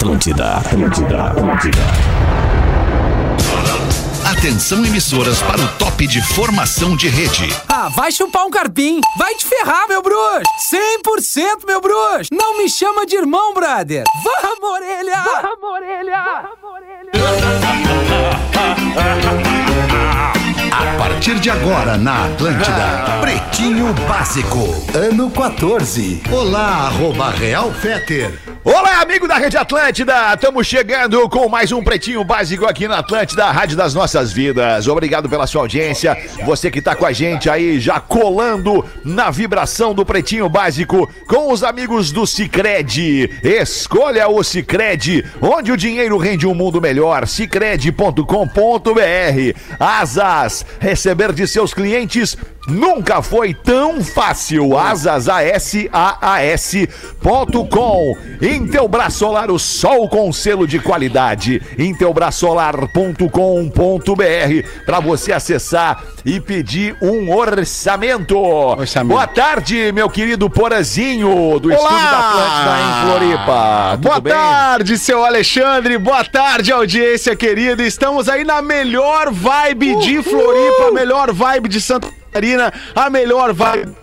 Atlântida, Atlântida, Atlântida. Atenção emissoras para o top de formação de rede. Ah, vai chupar um carpim. Vai te ferrar, meu bruxo. 100% meu bruxo. Não me chama de irmão, brother. Vamos, orelha. Vamos, orelha. A partir de agora na Atlântida, Pretinho Básico, ano 14. Olá, arroba Real Feter. Olá, amigo da Rede Atlântida! Estamos chegando com mais um Pretinho Básico aqui na Atlântida, a Rádio das Nossas Vidas. Obrigado pela sua audiência. Você que tá com a gente aí, já colando na vibração do Pretinho Básico com os amigos do Cicred. Escolha o Cicred, onde o dinheiro rende um mundo melhor. Cicred.com.br. Asas, receber de seus clientes Nunca foi tão fácil. Asas, A-S-A-A-S.com. Intelbras Solar, o sol com selo de qualidade. Intelbrasolar.com.br para você acessar e pedir um orçamento. Orçamento. Boa tarde, meu querido Porazinho, do Estúdio da Atlântida em Floripa. Tudo Boa bem? tarde, seu Alexandre. Boa tarde, audiência querida. Estamos aí na melhor vibe de Floripa, a melhor vibe de Santa Catarina, a melhor vibe.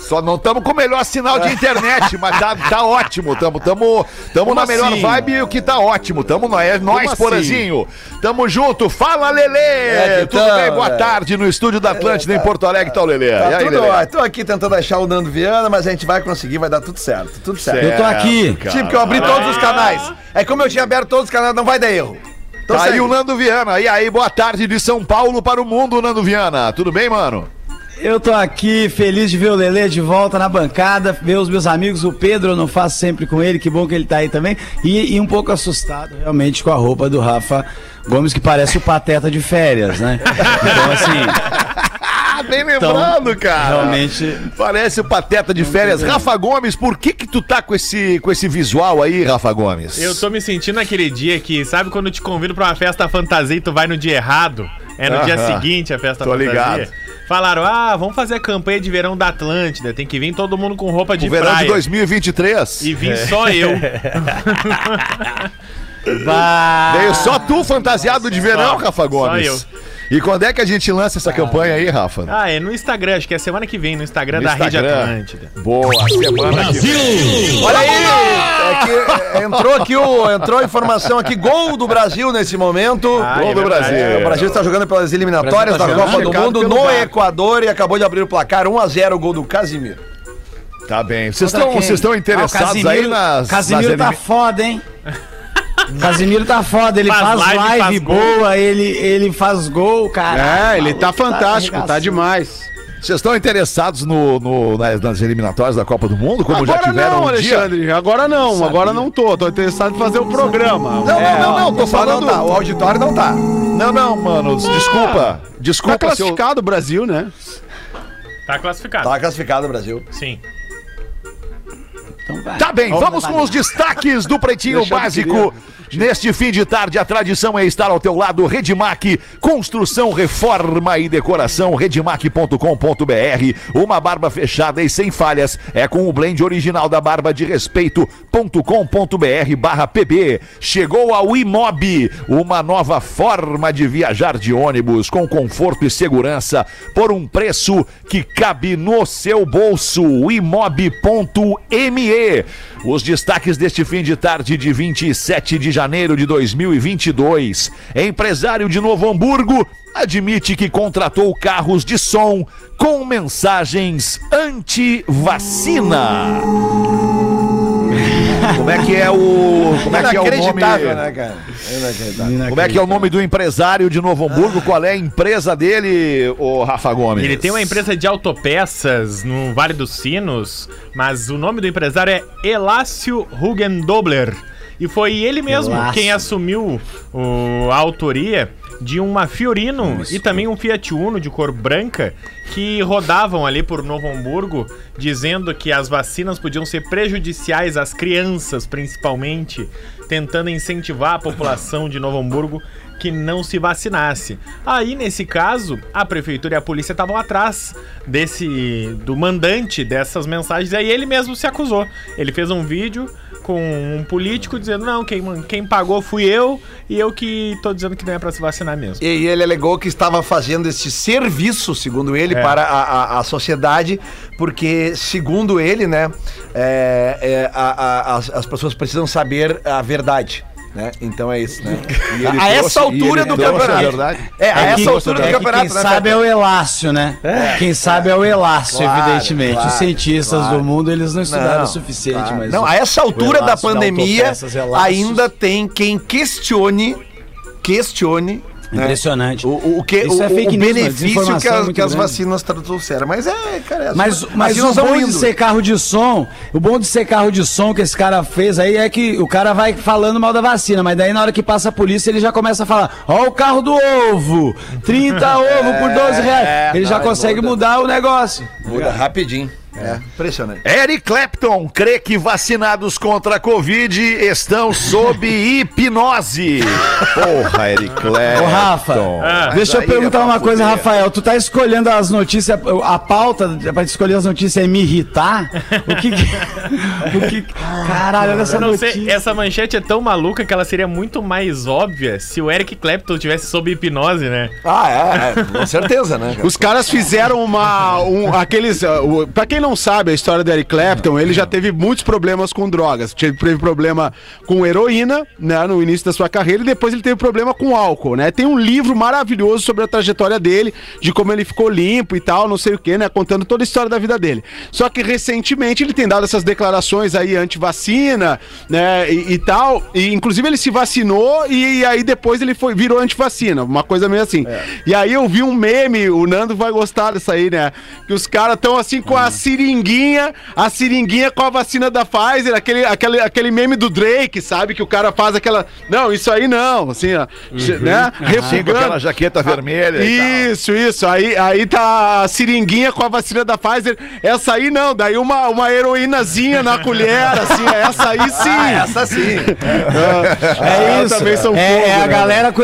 Só não estamos com o melhor sinal de internet, mas tá, tá ótimo. Tamo, tamo, tamo na melhor assim? vibe, o que tá ótimo. Tamo nós, é nós assim? Porazinho. Tamo junto. Fala, Lelê! É, que tudo tamo, bem? Boa é. tarde no estúdio da Atlântida em Porto Alegre, tá o Lelê? Tá e aí, tudo Lelê? ótimo. Tô aqui tentando achar o Nando Viana, mas a gente vai conseguir, vai dar tudo certo. Tudo certo. Eu tô aqui. Sim, porque eu abri todos os canais. É como eu tinha aberto todos os canais, não vai dar erro. Então Tá aí segue. o Nando Viana. E aí, boa tarde de São Paulo para o mundo, Nando Viana. Tudo bem, mano? Eu tô aqui feliz de ver o Lelê de volta na bancada, ver os meus amigos, o Pedro eu não faço sempre com ele, que bom que ele tá aí também, e, e um pouco assustado realmente com a roupa do Rafa Gomes, que parece o Pateta de férias, né? Então assim, Ah, bem lembrando, cara. realmente... Parece o pateta de férias. Rafa Gomes, por que que tu tá com esse, com esse visual aí, Rafa Gomes? Eu tô me sentindo naquele dia que, sabe quando eu te convido pra uma festa fantasia e tu vai no dia errado? É no dia Aham. seguinte a festa Tô fantasia. ligado. Falaram, ah, vamos fazer a campanha de verão da Atlântida. Tem que vir todo mundo com roupa de o verão praia. de 2023. E vim só eu. Veio só tu fantasiado de verão, Rafa Gomes. eu. E quando é que a gente lança essa campanha aí, Rafa? Ah, é no Instagram, acho que é semana que vem, no Instagram No da Rede. Atlântida. Boa, semana que vem. Olha aí, é que é, entrou aqui o, entrou a informação aqui, gol do Brasil nesse momento. Ah, Gol é do verdade. Brasil. É, o Brasil está jogando pelas eliminatórias da Brasil tá Copa jogando do Mundo no VAR. Equador e acabou de abrir o placar 1 a 0 o gol do Casimiro. Tá bem. Vocês estão quem? vocês estão Ah, interessados aí Casimiro- nas. Casimiro nas tá foda, hein? Casimiro tá foda, ele Faz faz, live, live, faz gol. boa, ele, ele faz gol, cara. É, ele tá fantástico, tá arregaçando. demais. Vocês estão interessados no, no- nas, nas eliminatórias da Copa do Mundo, como já agora tiveram não, um dia? Alexandre, agora não, agora não tô. Tô interessado em fazer o programa. Não, É, não, não, não, tô falando. não tá, o auditório não tá. Não, não, mano. Desculpa. Tá Desculpa eu... classificado o Brasil, né? Tá classificado. Tá classificado o Brasil. Sim. Então vai. Tá bem, vamos com os destaques do Pretinho Básico. Neste fim de tarde, a tradição é estar ao teu lado. Redmac, construção, reforma e decoração. Redmac.com.br. Uma barba fechada e sem falhas. É com o blend original da barba de respeito.com.br barra PB. Chegou ao Imob, uma nova forma de viajar de ônibus com conforto e segurança por um preço que cabe no seu bolso. Imob.me. Os destaques deste fim de tarde de 27 de janeiro de 2022. Empresário de Novo Hamburgo admite que contratou carros de som com mensagens anti-vacina. Como é que é o. Como é que é o nome? Inacreditável, né, cara? Como é que é o nome do empresário de Novo Hamburgo? Qual é a empresa dele, o Rafa Gomes? Ele tem uma empresa de autopeças no Vale dos Sinos, mas o nome do empresário é Elácio Hugendobler. E foi ele mesmo Elácio. quem assumiu o- a autoria de uma Fiorino e também um Fiat Uno de cor branca que rodavam ali por Novo Hamburgo dizendo que as vacinas podiam ser prejudiciais às crianças, principalmente, tentando incentivar a população de Novo Hamburgo que não se vacinasse. Aí, nesse caso, a prefeitura e a polícia estavam atrás desse do mandante dessas mensagens, aí ele mesmo se acusou. Ele fez um vídeo com um político dizendo: "Não, quem, quem pagou fui eu e eu que tô dizendo que não é pra se vacinar mesmo". E ele alegou que estava fazendo esse serviço, segundo ele, É. para a, a- a sociedade, porque, segundo ele, né, é, é, a- as pessoas precisam saber a verdade. Né? Então é isso, né? A essa altura do campeonato. É, a É essa altura é do campeonato, quem né, sabe Pepe? é o Elácio, né? Quem sabe é o Elácio, Claro, evidentemente. claro, Os cientistas claro. do mundo, eles não estudaram Não, o suficiente, claro. mas... Não, a essa altura da pandemia, ainda tem quem questione, questione. Né, Impressionante. O, o, o que, Isso o, é fake o news, benefício desinformação que as, muito que as vacinas trouxeram. Mas é, cara, as- Mas, as mas o bom de indo. ser carro de som, o bom de ser carro de som que esse cara fez aí é que o cara vai falando mal da vacina, mas daí na hora que passa a polícia ele já começa a falar: Ó, o carro do ovo, 30 ovo por 12 reais. Ele já consegue muda. mudar o negócio. Muda rapidinho. É, impressionante. Eric Clapton crê que vacinados contra a Covid estão sob hipnose. Porra, Eric Clapton. Ô, Rafa, Ah, deixa eu aí perguntar é pra uma coisa, fuder. Rafael. Tu tá escolhendo as notícias, a pauta pra te escolher as notícias é me irritar? O que o que caralho, olha essa não sei, notícia. essa manchete é tão maluca que ela seria muito mais óbvia se o Eric Clapton tivesse sob hipnose, né? Ah, é, é, com certeza, né? Os caras fizeram uma. Um, aqueles. Uh, o- pra quem não sabe a história do Eric Clapton, ele já teve muitos problemas com drogas. Teve, problema com heroína, né, no início da sua carreira, e depois ele teve problema com álcool, né? Tem um livro maravilhoso sobre a trajetória dele, de como ele ficou limpo e tal, não sei o que, né? Contando toda a história da vida dele. Só que recentemente ele tem dado essas declarações aí anti-vacina, né? E, e tal. E inclusive ele se vacinou e, aí depois ele foi, virou anti-vacina, uma coisa meio assim. E aí eu vi um meme, o Nando vai gostar dessa aí, né? Que os caras estão assim com a seringuinha, a seringuinha com a vacina da Pfizer, aquele, aquele, aquele meme do Drake, sabe? Que o cara faz aquela. Não, isso aí não, assim, ó. Né? Sim, com Refugando. aquela jaqueta vermelha e tal. Isso, isso. Aí, aí tá a seringuinha com a vacina da Pfizer. Essa aí não, daí uma, uma heroínazinha na colher, assim, essa aí sim. Ah, essa sim. É isso. também são é, fogo, é a né? galera,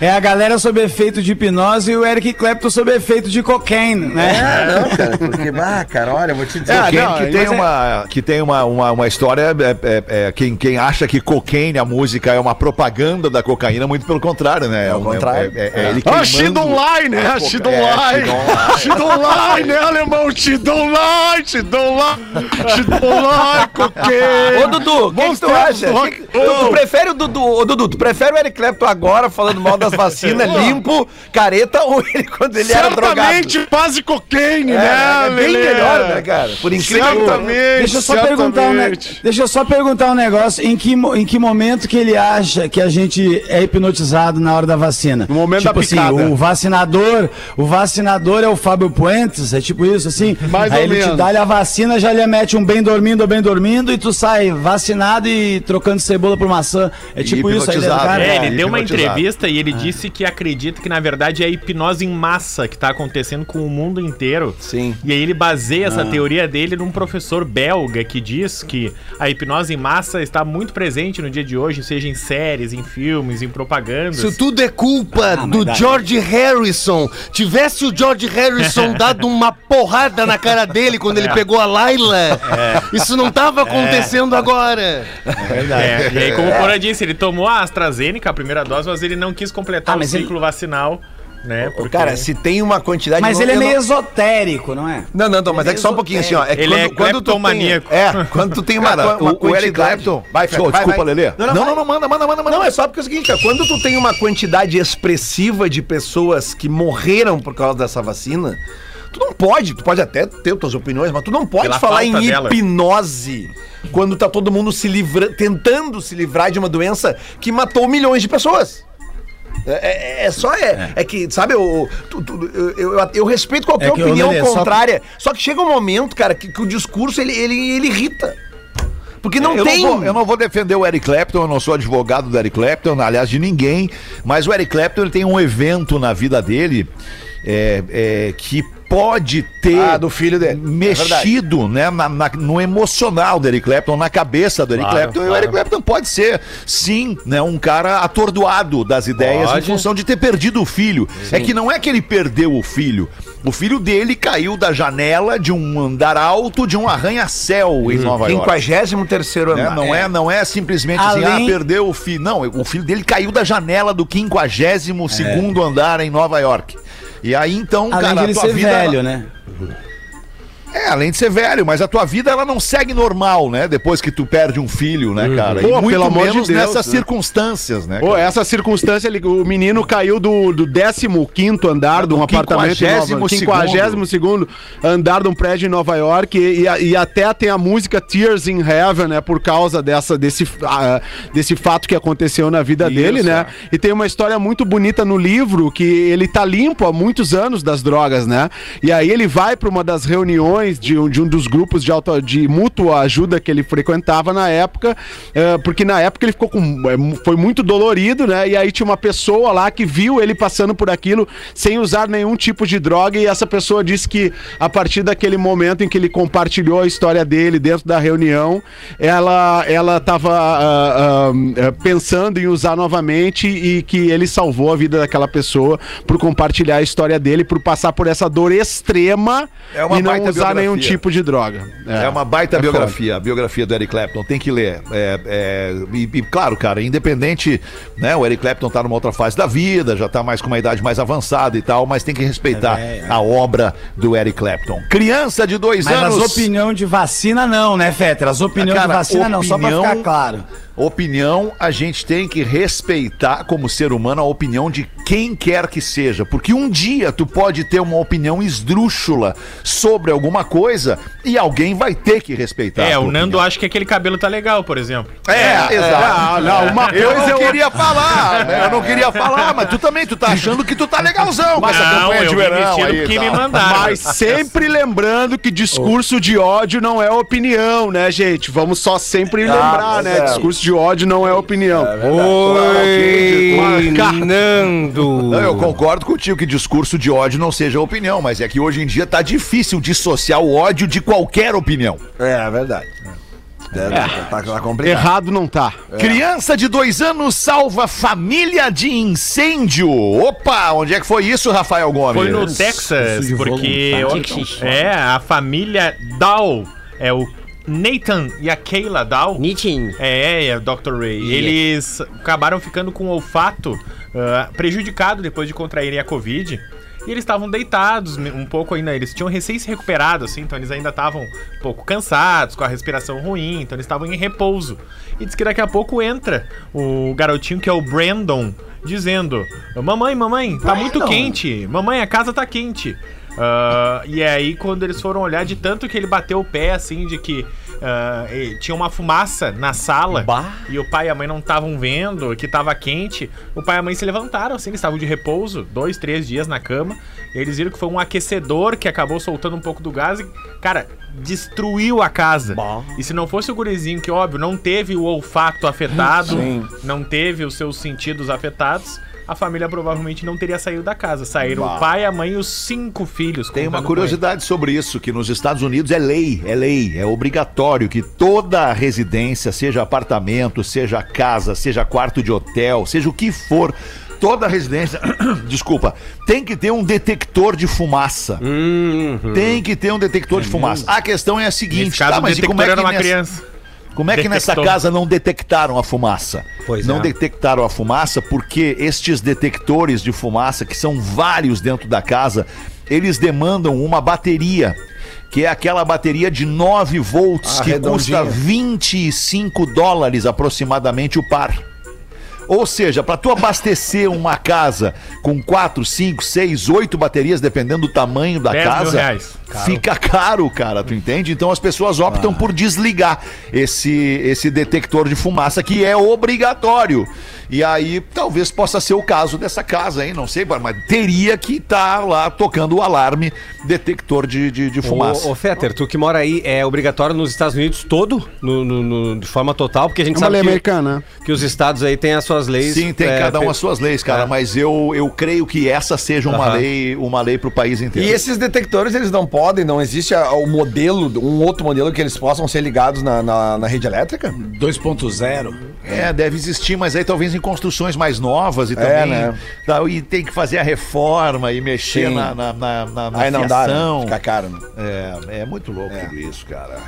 é a galera sob efeito de hipnose e o Eric Clapton sob efeito de cocaine, né? É, não, cara, porque, ah, cara, olha, eu vou te dizer. É, não, que tem, é- uma, que tem uma, uma, uma história, é, é- é- quem, quem acha que cocaine, a música, é uma propaganda da cocaína, muito pelo contrário, né? É o contrário. É, é- é ele Ah, queimando Shidon Line, né? é. Shidon Line. Shidon Line, né, alemão? Shidon Line, Shidon Line. Shidon Line, coqueiro. Ô, Dudu, o que, tu acha? Que tu, tu prefere o Dudu, ô, Dudu, tu prefere o Eric Clapton agora falando mal das vacinas, limpo, careta, ou ele quando ele era drogado? Certamente base cocaine, É, né, é bem Lelê? melhor, né, cara? Por incrível Certamente, Deixa eu só perguntar um, ne- deixa eu só perguntar um negócio. Em que, em que momento que ele acha que a gente é hipnotizado na hora da vacina? No momento tipo da assim, picada. o vacinador, o vacinador é o Fábio Puentes, é tipo isso, assim. Mais Aí ou ele te menos. dá a vacina, já lhe mete um bem dormindo ou bem dormindo e tu sai vacinado e trocando cebola por maçã. É tipo isso aí, né, cara? É, É, ele deu uma entrevista e ele disse que acredita que, na verdade, é a hipnose em massa que tá acontecendo com o mundo inteiro. Sim. E aí ele baseia essa teoria dele num professor belga que diz que a hipnose em massa está muito presente no dia de hoje, seja em séries, em filmes, em propagandas. Isso tudo é culpa do daí- George Harrison. Tivesse o George Harrison dado uma porrada na cara dele quando ele pegou a Laila, isso não tava acontecendo agora. É, e aí, como o Porã disse, ele tomou a AstraZeneca, a primeira dose, mas ele não quis completar Ah, o mas ele- ciclo vacinal, né? Ô, Cara, se tem uma quantidade... Mas ele é não- meio esotérico, não é? Não, não, não, mas é que só um pouquinho assim, ó. É que Ele é tu tem- cleptomaníaco. É, quando tu tem uma, Cara, uma o, o Eric Clapton. Vai, Fred, vai, desculpa, vai. Lelê. Não, não, não, não, manda, manda, manda, manda. Não, é só porque é o seguinte, cara, quando tu tem uma quantidade expressiva de pessoas que morreram por causa dessa vacina, tu não pode, tu pode até ter tuas opiniões, mas tu não pode Pela falar em dela. hipnose quando tá todo mundo se livra, tentando se livrar de uma doença que matou milhões de pessoas. É, é- é só é, é. que, sabe, eu, tu- tu- eu, eu- eu respeito qualquer É opinião só- contrária. Só... que chega um momento, cara, que, que o discurso ele, ele, ele irrita. Porque não eu, tem. não vou, eu não vou defender o Eric Clapton, eu não sou advogado do Eric Clapton, aliás, de ninguém, mas o Eric Clapton ele tem um evento na vida dele é, é, que pode ter Ah, do filho dele. É mexido né, na- na- no emocional do Eric Clapton, na cabeça do Eric Claro, Clapton. E o claro. Eric Clapton pode ser, sim, né, um cara atordoado das ideias Pode. em função de ter perdido o filho. É que não é que ele perdeu o filho. O filho dele caiu da janela de um andar alto de um arranha-céu em Nova York. 53 Né? andar. Não, é, não é simplesmente assim, Além- ah, perdeu o filho. Não, o filho dele caiu da janela do 52 segundo andar em Nova York. E aí, então, Além cara, de ele a tua ser vida... velho, né? É, além de ser velho, mas a tua vida ela não segue normal, né? Depois que tu perde um filho, né, cara? Pô, e muito pelo amor de menos Deus, nessas né? circunstâncias, né? Pô, cara? essa circunstância, ele- o menino caiu do, do 15 andar de um Do apartamento em Nova 52º 52 andar de um prédio em Nova York e, e e até tem a música Tears in Heaven, né, por causa dessa, desse, ah, desse fato que aconteceu na vida Isso, dele, né? é. E tem uma história muito bonita no livro que ele tá limpo há muitos anos das drogas, né? E aí ele vai para uma das reuniões de um, de um dos grupos de, auto, de mútua ajuda que ele frequentava na época, eh, porque na época ele ficou com. eh, Foi muito dolorido, né? E aí tinha uma pessoa lá que viu ele passando por aquilo sem usar nenhum tipo de droga, e essa pessoa disse que a partir daquele momento em que ele compartilhou a história dele dentro da reunião, ela ela estava pensando em usar novamente e que ele salvou a vida daquela pessoa por compartilhar a história dele, por passar por essa dor extrema É e não baita nenhum tipo de droga. É, uma baita é biografia, a biografia do Eric Clapton, tem que ler. É, é, e, e, claro, cara, independente, né? O Eric Clapton tá numa outra fase da vida, já tá mais com uma idade mais avançada e tal, mas tem que respeitar a obra do Eric Clapton. Criança de dois Mas anos. as opiniões de vacina não, né, Fetter? As opiniões Cara, de vacina não, só pra opinião- ficar claro. Opinião, a gente tem que respeitar como ser humano a opinião de quem quer que seja, porque um dia tu pode ter uma opinião esdrúxula sobre alguma coisa e alguém vai ter que respeitar. É, o Nando acha que aquele cabelo tá legal, por exemplo. É, exato. Não, não, uma Eu coisa é queria falar, né? Eu não queria falar, mas tu também, tu tá achando que tu tá legalzão com essa Não, campanha eu de verão aí, porque tá? me mandaram. Mas sempre lembrando que discurso de ódio não é opinião, né, gente? Vamos só sempre lembrar, né? Discurso de ódio não é opinião. Oi, Marcar. Nando. Não, eu concordo contigo que discurso de ódio não seja opinião, mas é que hoje em dia tá difícil dissociar o ódio de qualquer opinião. É, é verdade. É, tá, tá complicado. Errado não tá. Criança de dois anos salva família de incêndio. Opa, onde é que foi isso, Rafael Gomes? Foi no Texas, porque é a família Dow, é o Nathan e a Kayla Dow. Nitin. É, é, o Dr. Ray. Eles acabaram ficando com o olfato ah, prejudicado depois de contraírem a Covid. E eles estavam deitados um pouco ainda. Eles tinham recém se recuperado, assim, então eles ainda estavam um pouco cansados, com a respiração ruim, então eles estavam em repouso. E diz que daqui a pouco entra o garotinho que é o Brandon, dizendo: Mamãe, mamãe, tá muito Brandon. quente. Mamãe, a casa tá quente. Ah, e aí, quando eles foram olhar, de tanto que ele bateu o pé, assim, de que eh, tinha uma fumaça na sala e o pai e a mãe não estavam vendo, que tava quente, o pai e a mãe se levantaram, assim, eles estavam de repouso, dois, três dias na cama, e eles viram que foi um aquecedor que acabou soltando um pouco do gás e, cara, destruiu a casa. E se não fosse o gurizinho, que óbvio, não teve o olfato afetado, não teve os seus sentidos afetados. A família provavelmente não teria saído da casa. Saíram o pai, a mãe e os cinco filhos. Tem uma curiosidade sobre isso, que nos Estados Unidos é lei, é lei, é obrigatório que toda residência, seja apartamento, seja casa, seja quarto de hotel, seja o que for, toda residência, desculpa, tem que ter um detector de fumaça. Tem que ter um detector de fumaça. A questão é a seguinte, Nesse caso, tá, o mas como detector é era que uma nessa- criança. Como é que nessa Detectou. casa não detectaram a fumaça? Pois não é. detectaram a fumaça porque estes detectores de fumaça, que são vários dentro da casa, eles demandam uma bateria. Que é aquela bateria de 9 volts Ah, que custa redondinha. 25 dólares aproximadamente o par. Ou seja, para tu abastecer uma casa com 4, 5, 6, 8 baterias, dependendo do tamanho da 10 mil casa, reais. fica caro, cara, tu entende? Então as pessoas optam por desligar esse, esse detector de fumaça que é obrigatório. E aí talvez possa ser o caso dessa casa, hein? Não sei, mas teria que estar lá tocando o alarme detector de, de, de fumaça. Ô, ô Fetter, tu que mora aí, é obrigatório nos Estados Unidos todo, no, no- no- de forma total, porque a gente É uma sabe lei que, americana. que os estados aí têm as suas leis. Sim, tem é, cada um as suas leis, cara, É. mas eu, eu creio que essa seja uma lei, uma lei pro país inteiro. E esses detectores, eles não podem, não existe a- o modelo, um outro modelo que eles possam ser ligados na, na, na rede elétrica? 2.0. É, deve existir, mas aí talvez em construções mais novas e também. É, né? e tem que fazer a reforma e mexer Sim. na, na, na, na, na Aí não dá, fiação. né? Fica caro, né? É, é muito louco tudo isso, cara.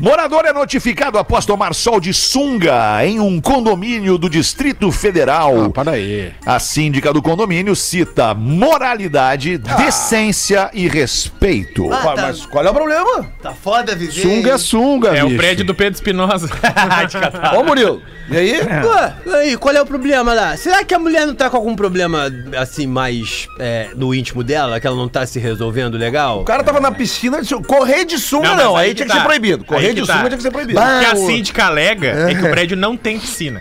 Morador é notificado após tomar sol de sunga em um condomínio do Distrito Federal. Ah, para aí. A síndica do condomínio cita moralidade, decência e respeito. Ah, Qual- tá. Mas qual é o problema? Tá foda viver. Sunga é sunga, É bicho. o prédio do Pedro Espinosa. Ô, Murilo, e aí? Ué, aí, qual é o problema lá? Será que a mulher não tá com algum problema, assim, mais é, no íntimo dela? Que ela não tá se resolvendo legal? O cara tava na piscina, de sunga. correr de sunga Não, não, mas aí, aí tinha que que ser tá. proibido. Correr Aí de que sunga tá. tinha que ser proibido. O que a síndica alega é que o prédio não tem piscina.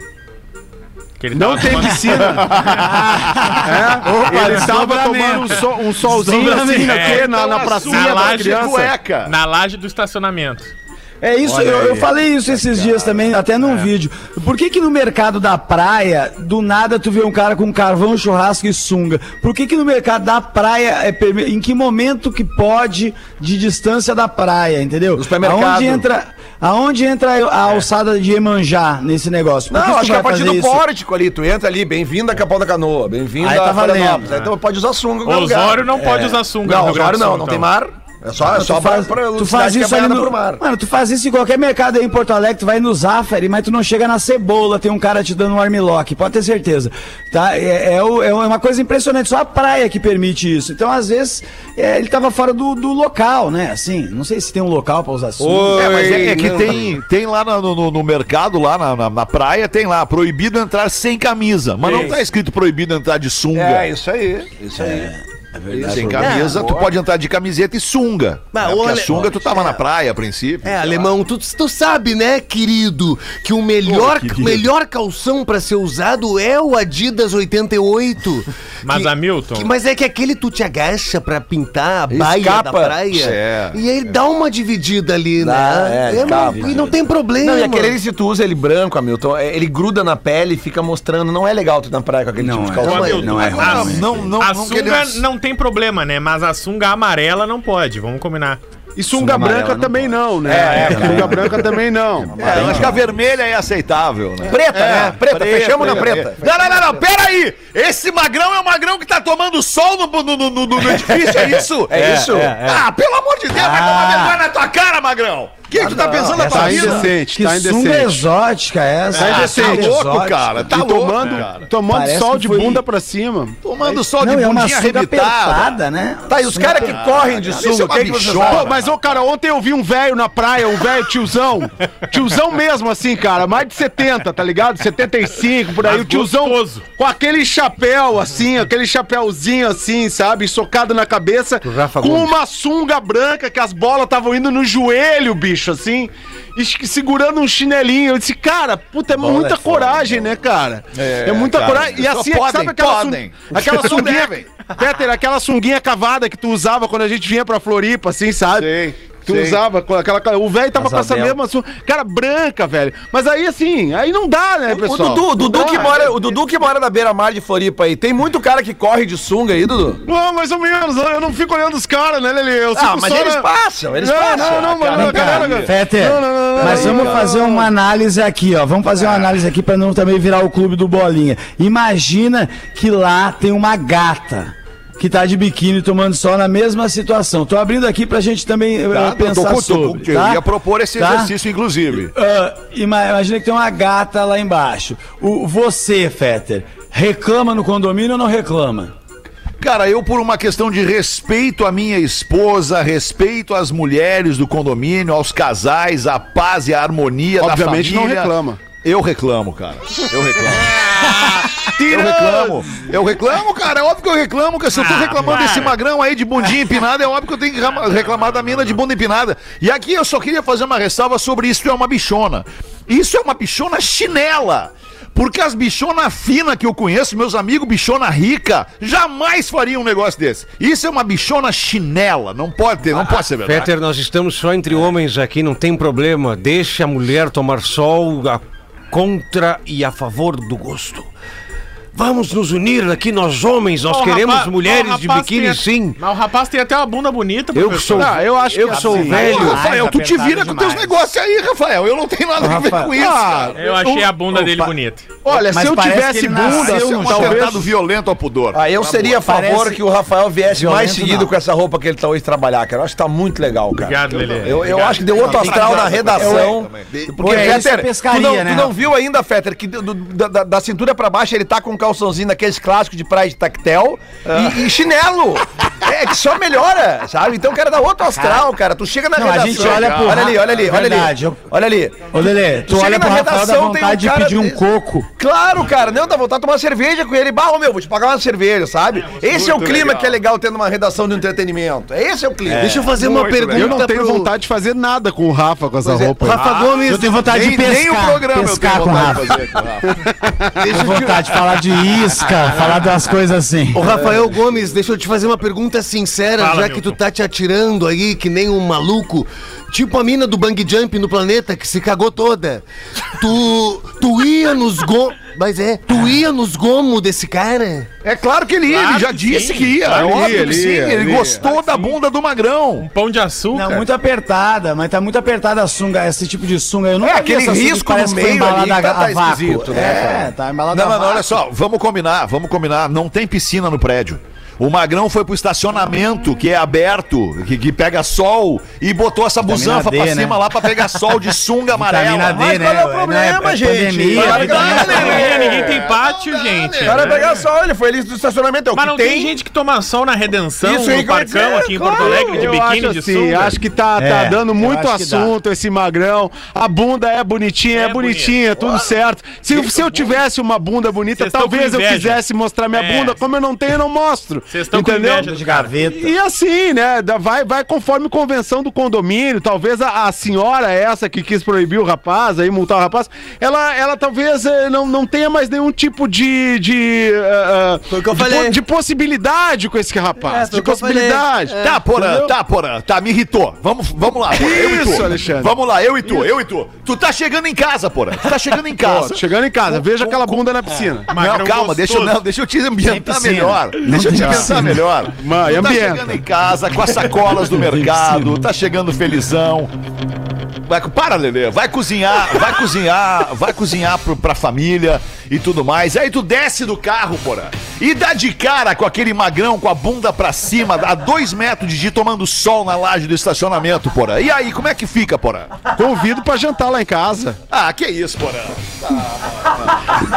Que ele Não tava tem tomando- piscina. é, ele estava tomando um, sol- um solzinho assim, É, aqui, na, na então, pracinha na da laje criança. cueca. Na laje do estacionamento. É isso, eu, eu falei isso esses dias também, até num vídeo. Por que que no mercado da praia, do nada tu vê um cara com carvão, churrasco e sunga? Por que que no mercado da praia, é em que momento que pode de distância da praia, entendeu? No supermercado. Aonde entra, aonde entra a alçada de Emanjá nesse negócio? Por Não, tu acho que é a partir do isso? pórtico ali, tu entra ali, bem-vindo a Capão da Canoa, bem-vindo Aí a tá. Florianópolis. Aí Então pode usar sunga qualquer lugar. Osório não pode usar sunga Não, Osório não, não então. tem mar. É só, é Tu só faz, pra, pra tu faz é isso ali banhada no, pro mar. Mano, tu faz isso em qualquer mercado aí em Porto Alegre, tu vai no Zafari, mas tu não chega na cebola, tem um cara te dando um armlock, pode ter certeza. Tá? É, é é uma coisa impressionante, só a praia que permite isso. Então, às vezes, é, ele tava fora do, do local, né? Assim, não sei se tem um local pra usar sunga. É, mas é, é que não. tem, tem lá no, no- no mercado, lá na, na- na praia, tem lá, proibido entrar sem camisa. Mas não tá escrito proibido entrar de sunga. É, isso aí, isso aí. Sem camisa, tu pode entrar de camiseta e sunga. Mas, né? Porque a sunga tu tava na praia a princípio. É, alemão, tu, tu sabe, né, querido, que o melhor, Ô, querido. melhor calção pra ser usado é o Adidas 88. Mas, Que- Hamilton- que- mas é que aquele tu te agacha pra pintar a baia Escapa. da praia. É. E aí dá uma dividida ali, Dá, né? é, escapa. e não tem problema. Não, e aquele se tu usa ele branco, Hamilton, é, ele gruda na pele e fica mostrando. Não é legal tu ir na praia com aquele Não tipo de é. calção. Não, não é. Não, não, não não tem problema, né? Mas a sunga amarela não pode, vamos combinar. E sunga, amarela branca não também não, né? É, é, sunga branca também não. É, eu acho que a vermelha é aceitável, né? Preta, né? Preta, fechamos na preta. Não, não, não, não, peraí! Esse magrão é o magrão que tá tomando sol no, no, no, no- no edifício, é isso? É isso? Ah, pelo amor de Deus, vai tomar vergonha na tua cara, magrão! O que, que tu tá pensando na tua Tá vida? indecente, Que tá sunga indecente. exótica é essa? Tá Ah, sunga louco, cara, tá e louco, tomando, cara. tomando Parece sol de foi- bunda pra cima. Tomando sol de Não, é uma bundinha sunga arrebitada. né? Tá, e os caras que correm de é sunga, o que, que vocês mas, ô, cara, ontem eu vi um velho na praia, um velho tiozão. Tiozão mesmo, assim, cara. Mais de 70, tá ligado? 75, por aí. Mas o tiozão gostoso. com aquele chapéu, assim, aquele chapéuzinho, assim, sabe? Socado na cabeça. Com uma sunga branca que as bolas estavam indo no joelho, bicho, assim. E segurando um chinelinho. Eu disse, cara, puta, é muita coragem, né, cara? É, muita cara, coragem. E assim, podem, sabe aquela, aquela sunguinha... Peter, aquela sunguinha cavada que tu usava quando a gente vinha pra Floripa, assim, sabe? Sei, Tu sei. usava com aquela. O velho tava com essa mesma. Cara, branca, velho. Mas aí, assim, aí não dá, né, O pessoal? Dudu, o Dudu Não que dá. mora, o Dudu que mora na beira-mar de Floripa aí. Tem muito cara que corre de sunga aí, Dudu? Não, mais ou menos. Eu não fico olhando os caras, né, Lele? Eu Ah, mas só eles na- passam, eles não, passam. Não, não, mano. Vem a cá, galera- Fetter, Não, não, não, não, mas não, vamos não, fazer não. uma análise aqui, ó. Vamos fazer uma análise aqui pra não também virar o clube do Bolinha. Imagina que lá tem uma gata que tá de biquíni tomando sol na mesma situação. Tô abrindo aqui pra gente também Tá, pensar tô tô sobre, eu tá? ia propor esse Tá? exercício, inclusive. Ima- imagina que tem uma gata lá embaixo. O, você, Fetter, reclama no condomínio ou não reclama? Cara, eu por uma questão de respeito à minha esposa, respeito às mulheres do condomínio, aos casais, à paz e à harmonia Obviamente da não família. reclama. Eu reclamo, cara. Eu reclamo. Eu reclamo. Eu reclamo, cara. É óbvio que eu reclamo, que se eu tô Ah, reclamando para. desse magrão aí de bundinha empinada, é óbvio que eu tenho que reclamar da mina de bunda empinada. E aqui eu só queria fazer uma ressalva sobre isso é uma bichona. Isso é uma bichona chinela. Porque as bichonas finas que eu conheço, meus amigos bichona rica, jamais fariam um negócio desse. Isso é uma bichona chinela. Não pode ter, não pode ser verdade. Peter, nós estamos só entre homens aqui, não tem problema. Deixa a mulher tomar sol a contra e a favor do gosto. Vamos nos unir aqui, nós homens, nós Ó, o queremos rapaz- mulheres o de biquíni tem- sim. Mas o rapaz tem até uma bunda bonita, Eu professor. sou, Ah, eu acho eu que sou assim, velho. Ô, Rafael, tu te vira com teus demais. negócios aí, Rafael. Eu não tenho nada a ver com isso. ah, cara. Eu achei a bunda Opa. dele bonita. Olha, Mas se eu tivesse bunda, é se- um talvez. violento ao pudor. Ah, eu seria a favor Parece- que o Rafael viesse Violento, mais seguido não. com essa roupa que ele tá hoje trabalhar, cara. Eu acho que tá muito legal, cara. Obrigado, Lelê. Eu, eu Obrigado. acho que deu outro astral na redação. Porque, isso é Fetter, tu, não, né, não viu ainda, Fetter, que da, cintura pra baixo ele tá com calçãozinho daqueles clássicos de praia de tactel e, e chinelo. É, que só melhora, sabe? Então, cara, dá outro astral, cara. Tu chega na Não, a redação. gente olha pro olha ali, olha ali, Rafa, olha verdade, ali. Olha ali. Ô, Lelê, tu chega olha na pro Rafael da redação, tem um vontade de cara pedir um coco. Claro, cara, não, dá vontade de tomar cerveja com ele. Bah, ô, meu, vou te pagar uma cerveja, sabe? Esse é o clima que é legal tendo uma redação de entretenimento. Esse é o clima. Deixa eu fazer uma pergunta. Eu não tenho pro- vontade de fazer nada com o Rafa com essa é, roupa. aí. Rafa Gomes. Eu tenho vontade Nem, de pescar. nem o programa pescar eu com tenho o vontade de fazer com o Rafa. Tenho vontade de falar de isca, falar das coisas assim. Ô, Rafael Gomes, deixa eu te fazer uma pergunta sincera, Fala, já que tu Milton. tá te atirando aí que nem um maluco. Tipo a mina do bang jump no planeta que se cagou toda. Tu, tu ia nos gomos. Mas é, tu ia nos gomos desse cara? É claro que ele ia, Claro ele já que disse sim. que ia. Claro é óbvio ele sim. Ele ele gostou da bunda do magrão. Pão de açúcar. Não, muito apertada, mas tá muito apertada a sunga, esse tipo de sunga. Eu nunca É, aquele risco no meio ali tá- tá esquisito, né, É, tá embalada Não, a não, não, vácuo. olha só, vamos combinar, vamos combinar. Não tem piscina no prédio. O Magrão foi pro estacionamento, que é aberto, que, que pega sol, e botou essa busanfa D, pra né? cima lá pra pegar sol de sunga amarela. Vitamina D, Mas né? qual é o Não problema, gente? pandemia, vitamina D. né? Ninguém, tem pátio, gente. O cara pegar só, ele foi ali do estacionamento. É o Mas que não tem gente que toma sol na Redenção, Isso aí no que eu ia Parcão, dizer, aqui em claro. Porto Alegre, de Eu biquíni acho de assim, sunga. acho que tá, tá É, dando eu muito acho que dá. assunto esse magrão. A bunda é bonitinha, é, É bonitinha, tudo certo. Se, se eu tivesse uma bunda bonita, Vocês talvez eu inveja. quisesse mostrar minha É. bunda. Como eu não tenho, eu não mostro. Vocês estão com inveja de gaveta. E assim, né? Vai, vai conforme convenção do condomínio. Talvez a, a senhora essa que quis proibir o rapaz, aí multar o rapaz, ela, ela talvez eh, não, não tenha mais nenhum tipo de. de, Foi o que eu de, falei. de possibilidade com esse rapaz. É, de possibilidade. Tá, Porã, tá, Porã, tá, me irritou. Vamos, vamos lá, Porã, eu e Isso, tu. Alexandre. Vamos lá, eu e tu, eu e tu. Tu tá chegando em casa, Porã. Tu tá chegando em casa. chegando em casa, veja aquela bunda na piscina. Não, Magrão calma, deixa, eu- não, deixa eu te ambientar melhor. Não Deixa eu te ambientar piscina. melhor. Mãe, tá ambienta. chegando em casa com as sacolas do mercado, tá chegando felizão. Vai, para, Lelê, vai cozinhar, vai cozinhar, vai cozinhar pro, pra família e tudo mais. Aí tu desce do carro, porra, e dá de cara com aquele magrão com a bunda pra cima, a dois metros de ti, tomando sol na laje do estacionamento, porra. E aí, como é que fica, porra? Convido pra jantar lá em casa. Ah, que isso, porra.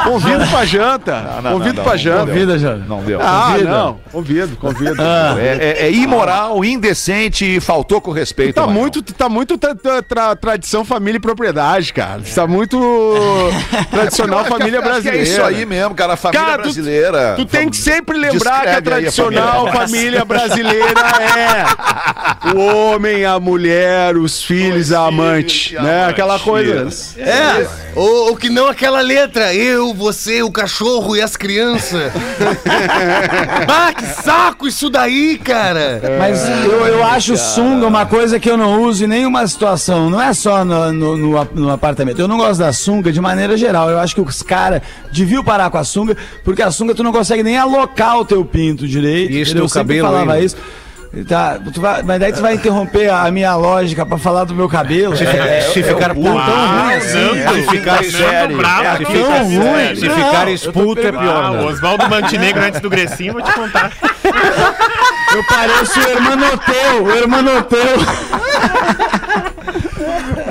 Convido pra janta. Não, não, Convido não, pra não, janta. Vida, já. Não deu. Ah, Convida. não. Convido, convido. É, é- é imoral, indecente e faltou com respeito. Tá Magrão. muito, tá muito tra- tra- tra- tradição família e propriedade, cara. Tá muito tradicional família acho que brasileira. É isso aí mesmo, cara. A família Cara, tu- brasileira. Tu tem que sempre lembrar que a aí a tradicional família. família brasileira é o homem, a mulher, os filhos, a amante, né? amante, Aquela coisa. isso. É, ou, ou que não aquela letra. Eu, você, o cachorro e as crianças. ah, que saco isso daí, cara. Mas eu, eu acho sunga uma coisa que eu não uso em nenhuma situação. Não é só no, no, no no apartamento. Eu não gosto da sunga de maneira geral. Eu acho que os caras deviam parar com a sunga, porque a sunga tu não consegue nem alocar o teu pinto direito. E entendeu? teu eu cabelo falava isso. Tá, tu vai- mas daí tu vai interromper a, minha lógica pra falar do meu cabelo. Se, É, ficar- se ficar puto, Ah, ruim assim, Nando, se ficar sério, bravo, se ficar, ruim. se ficar expulso é pior, Ah, né? o Oswaldo Montenegro antes do Grecinho, vou te contar. Eu pareço o Hermanoteu, o Hermanoteu.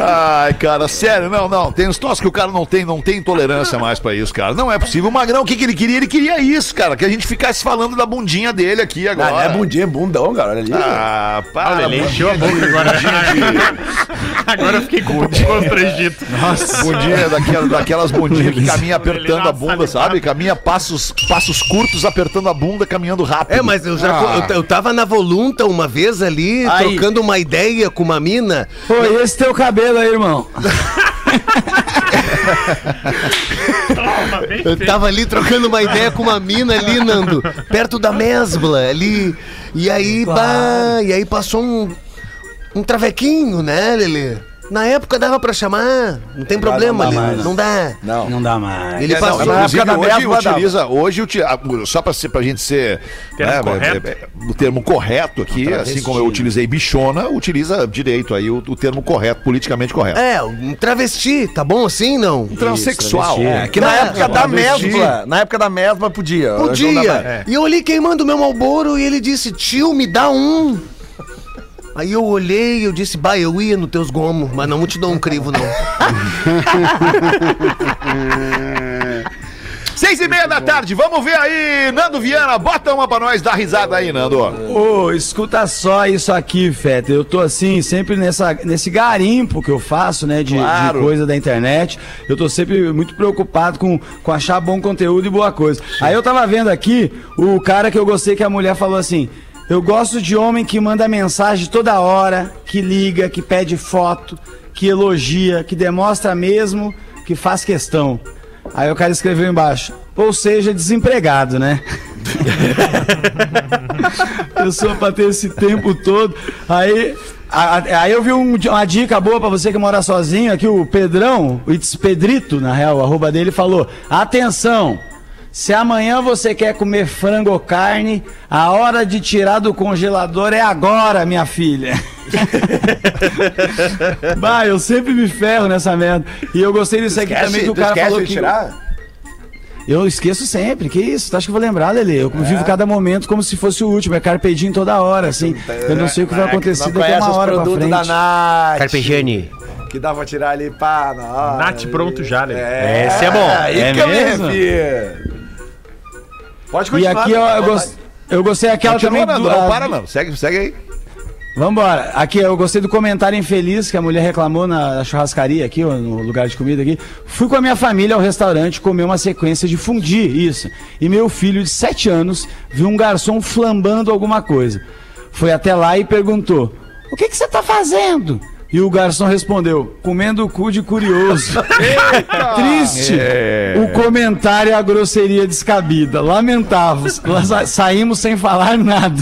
Ai, cara, sério, não, não. Tem uns troços que o cara não tem, não tem tolerância mais pra isso, cara. Não é possível. O Magrão, o que, que ele queria? Ele queria isso, cara. Que a gente ficasse falando da bundinha dele aqui Ah, agora. não é bundinha, é bundão, cara. Olha ali. Ah, para. Olha, ele bundinha encheu a boca de- agora. bundinha de- Agora eu fiquei com pouco constrangido. Bundinha daquelas, daquelas bundinhas que caminha apertando a bunda, sabe? Caminha passos, passos curtos apertando a bunda, caminhando rápido. É, mas eu já eu, eu tava na Volunta uma vez ali, Aí. trocando uma ideia com uma mina. Pô, e esse teu cabelo aí, irmão? Eu tava ali trocando uma ideia com uma mina ali, Nando, perto da mesbla ali. E aí, bah, e aí passou um, um travequinho, né, Lelê? Na época dava pra chamar, não tem problema, não dá mais. não dá. Não. Não dá mais. Ele É, não, passou. na época da hoje mesma, dava. utiliza, hoje, uti- ah, só pra, ser, pra gente ser Termo né, correto. é, é, o termo correto aqui, assim como eu utilizei bichona, utiliza direito aí o, o termo correto, politicamente correto. É, um travesti, tá bom assim, não? Transexual. É, que na Não, época da travesti. mesma, na época da mesma podia. Podia. E eu olhei queimando meu Malboro e ele disse, tio, me dá um. Aí eu olhei e eu disse, bah, eu ia nos teus gomos, mas não te dou um crivo, não. Seis e meia da tarde, vamos ver aí, Nando Viana, bota uma pra nós, dá risada aí, Nando. Ô, escuta só isso aqui, Feta. Eu tô assim, sempre nessa, nesse garimpo que eu faço, né, de, de Claro. coisa da internet. Eu tô sempre muito preocupado com, com achar bom conteúdo e boa coisa. Aí eu tava vendo aqui o cara que eu gostei que a mulher falou assim. Eu gosto de homem que manda mensagem toda hora, que liga, que pede foto, que elogia, que demonstra mesmo que faz questão. Aí o cara escreveu embaixo, ou seja, desempregado, né? Pessoa pra ter esse tempo todo. Aí, a- aí eu vi um- uma dica boa pra você que mora sozinho. Aqui o Pedrão, o Pedrito, na real, o arroba dele falou: Atenção! Se amanhã você quer comer frango ou carne, a hora de tirar do congelador é agora, minha filha. bah, eu sempre me ferro nessa merda. E eu gostei disso aqui também que o cara esquece falou de que. tirar? Eu esqueço sempre, que isso? Tu acha que eu vou lembrar, Lele? Eu É. vivo cada momento como se fosse o último, é carpe diem toda hora, assim. Eu não sei o que vai acontecer Não daqui a uma hora pra frente. da Nath. Carpegiani. Que dá pra tirar ali, pá, na hora. Nath pronto já, né? É, Esse é bom. Aí É que eu me mesmo? Pode E continuar. aqui ó, Nath, eu, gos- eu gostei aquela Continua, também. Do- não a- para não, segue, segue aí. Vambora. Aqui, eu gostei do comentário infeliz que a mulher reclamou na churrascaria aqui, ó, no lugar de comida aqui. Fui com a minha família ao restaurante comer uma sequência de fundir, isso. E meu filho de 7 anos viu um garçom flambando alguma coisa. Foi até lá e perguntou: O que que você tá fazendo? E o garçom respondeu: Comendo o cu de curioso. Triste. O comentário e a grosseria descabida. Lamentável. Sa- Saímos sem falar nada.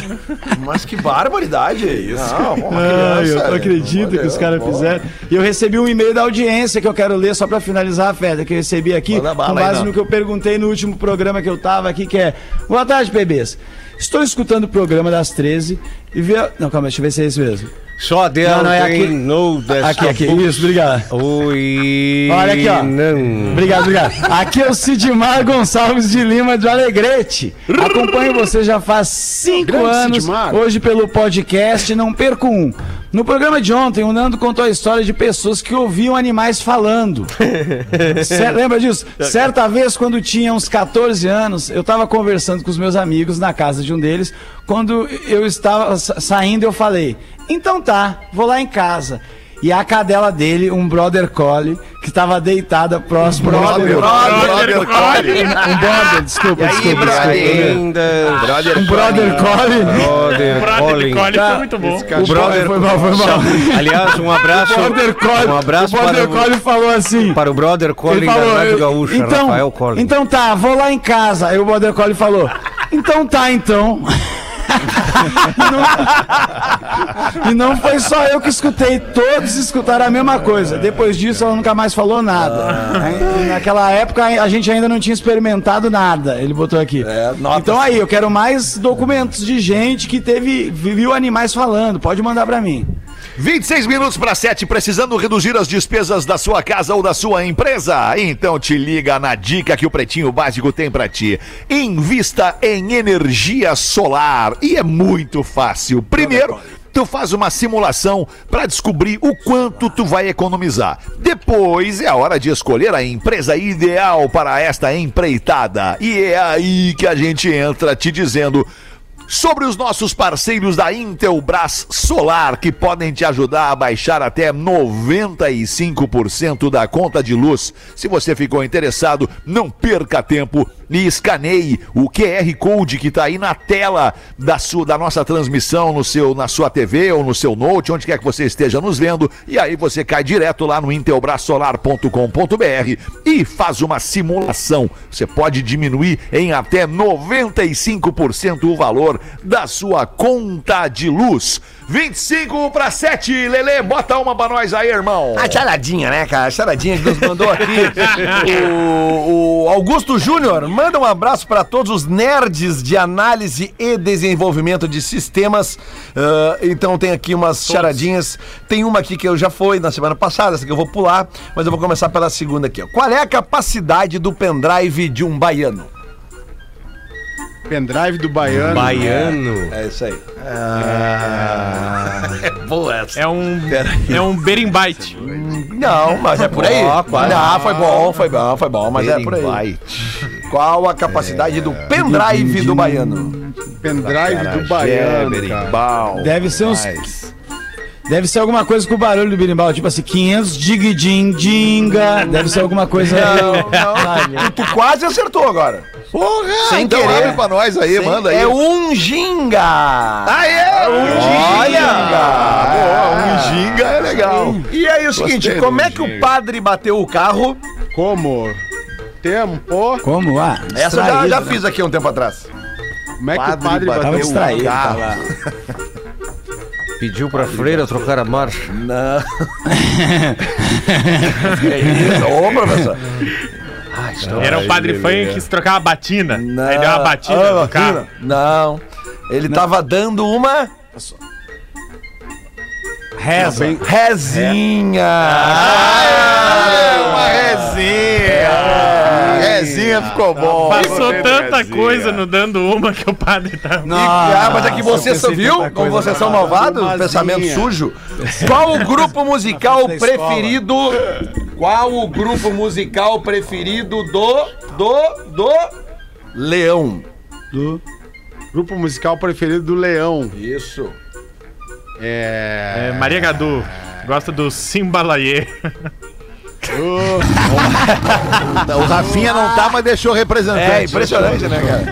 Mas que barbaridade é isso? Não, uma Ai, criança, eu não acredito que os caras fizeram. E eu recebi um e-mail da audiência que eu quero ler só pra finalizar a festa, que eu recebi aqui, com aí, base não. no que eu perguntei no último programa que eu tava aqui, que é Boa tarde, bebês. Estou escutando o programa das 13 e vi. a- Não, calma, deixa eu ver se é isso mesmo. Só Deus Não, não, é aqui- know Aqui, aqui, isso, obrigado. Oi. Olha aqui, ó. Não. Obrigado, obrigado. Aqui é o Sidmar Gonçalves de Lima de Alegrete. Acompanho você já faz cinco Grande anos, Sidmar. hoje pelo podcast, não perco um. No programa de ontem, o Nando contou a história de pessoas que ouviam animais falando. Lembra disso? Certa vez, quando tinha uns 14 anos, eu estava conversando com os meus amigos na casa de um deles. Quando eu estava sa- saindo, eu falei: Então tá, vou lá em casa. E a cadela dele, um brother collie, que estava deitada próximo ao Brother, brother, collie. Um brother, desculpa, desculpa. desculpa. Ainda. Brother, Um brother collie. Brother Brother. Collie Tá. foi muito bom. O brother foi mal, foi mal. Aliás, um abraço. O brother collie, Um abraço o brother para o- collie falou assim. Para o brother da falou, Rádio eu- Gaúcha, então, Rafael Colin. então tá, vou lá em casa. Aí o Border Collie falou, então tá, então. E, não, e não foi só eu que escutei, todos escutaram a mesma coisa. Depois disso, ela nunca mais falou nada. Naquela época, a gente ainda não tinha experimentado nada, ele botou aqui. nota. então aí, eu quero mais documentos de gente que teve, viu animais falando, pode mandar pra mim. 26 minutos para 7, precisando reduzir as despesas da sua casa ou da sua empresa? Então te liga na dica que o Pretinho Básico tem para ti. Invista em energia solar e é muito fácil. Primeiro, tu faz uma simulação para descobrir o quanto tu vai economizar. Depois é a hora de escolher a empresa ideal para esta empreitada. E é aí que a gente entra te dizendo sobre os nossos parceiros da Intelbras Solar, que podem te ajudar a baixar até 95% da conta de luz. Se você ficou interessado, não perca tempo e escaneie o QR Code que está aí na tela da, sua, da nossa transmissão no seu, na sua TV ou no seu note, onde quer que você esteja nos vendo, e aí você cai direto lá no intelbrasolar.com.br e faz uma simulação. Você pode diminuir em até 95% o valor da sua conta de luz. 25 para 7, Lele, bota uma pra nós aí, irmão. A charadinha, né, cara? A charadinha que nos mandou aqui. o, o Augusto Júnior manda um abraço para todos os nerds de análise e desenvolvimento de sistemas. Ah, então tem aqui umas charadinhas. Tem uma aqui que eu já fui na semana passada, essa que eu vou pular, mas eu vou começar pela segunda aqui. ó. Qual é a capacidade do pendrive de um baiano? Pendrive do Baiano. Baiano. É isso aí. É boa essa. É um, é um berimbite. Não, mas é por aí. Quase. Não, foi bom, foi bom, foi bom, mas é por aí. Berimbite. Qual a capacidade do pendrive do baiano? Pendrive do É, Baiano. cara. berimbau. Deve ser uns- Deve ser alguma coisa com o barulho do berimbau, tipo assim, 500 dig din dinga. Deve ser alguma coisa. Não, não. Tu quase acertou agora. Porra, Sem então querer. abre pra nós aí, Sim, manda aí. É um ginga. Aê, um Olha! Boa, um ginga é legal. E aí o seguinte, Gostei como é que o ginga. padre bateu o carro? Como? Tempo. Como? Ah, Essa eu já, já né? fiz aqui um tempo atrás. Como é que Padre o padre bateu bateu distraído, carro. Pediu pra freira trocar a marcha. Não. é isso? Ô, professor. Era o padre fã que quis trocar uma batina. Não. Aí deu uma batida Ah, no carro. Não. Ele tava dando uma Reza. rezinha. uma resinha. Resinha ficou bom. Passou tanta coisa no dando uma que o padre tá. ah, mas é que vocês só viu como vocês são malvados, pensamento sujo. Qual o grupo musical preferido? Qual o grupo musical preferido do do do Leão? do grupo musical preferido do Leão. Isso. É. É, Maria Gadu. Gosta do O Rafinha não tá, mas deixou representante. É impressionante, né, cara?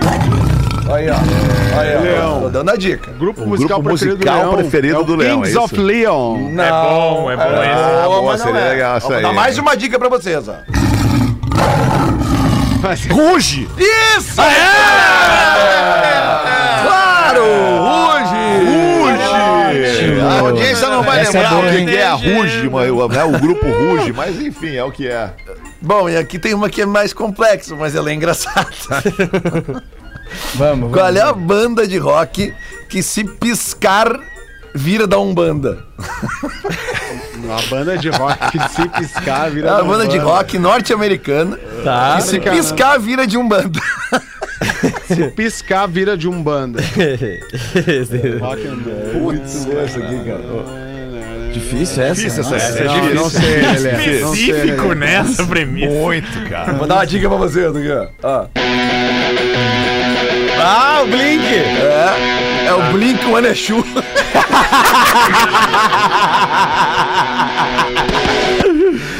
Aí, ó. Aí, ó. Leão. Tô dando a dica. Grupo musical grupo preferido musical do Leão. preferido é do Leão, Kings é of isso? Leon. É bom, é bom esse. Ah, boa, boa, mas não seria é. legal isso aí. dar mais uma dica pra vocês, ó. Ruge! Isso! Claro! Ruge! A audiência não vai Essa é lembrar boa, o que é a Ruge, né, o grupo Ruge, mas enfim, é o que é. Bom, e aqui tem uma que é mais complexa, mas ela é engraçada. Vamos, Qual vamos. é a banda de rock que se piscar vira da Umbanda? Uma banda de rock que se piscar É vira uma da banda de Umbanda. rock norte-americana Tá. que se piscar vira de Umbanda. Se piscar vira de umbanda. rock and roll. Putz, essa aqui, cara. Difícil essa? Difícil essa- Nossa. essa é Não, difícil. não sei. Não sei, Específico nessa premissa. Muito, cara. Vou dar uma dica pra vocês aqui, ó. Ah, o Blink! É, é o Blink One é.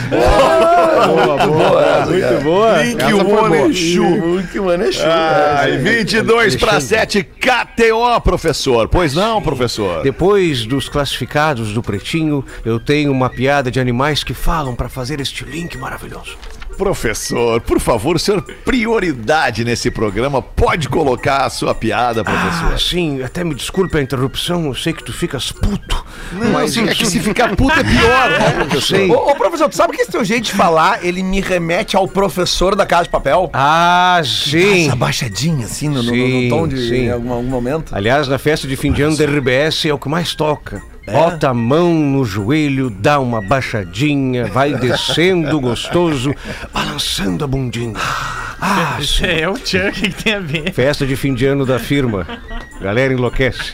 Boa, boa. Muito boa. Blink One é Shoe. Ai, 22 para 7, KTO, professor. Pois não, professor? Depois dos classificados do Pretinho, eu tenho uma piada de animais que falam pra fazer este link maravilhoso. Professor, por favor, senhor, prioridade nesse programa. Pode colocar a sua piada, Ah, professor. sim, até me desculpe a interrupção, eu sei que tu ficas puto. Não, mas é que se ficar puto é pior, né, professor? sei. Ô, ô, professor, tu sabe que esse teu jeito de falar, ele me remete ao professor da Casa de Papel? Ah, sim. Essa baixadinha, assim, no, no- no Sim, tom de sim. em algum, algum momento. Aliás, na festa de fim de ano da RBS é o que mais toca. Bota a mão no joelho, dá uma baixadinha, vai descendo gostoso, balançando a bundinha. Ah, sim. É o Chuck que tem a ver. Festa de fim de ano da firma. Galera enlouquece.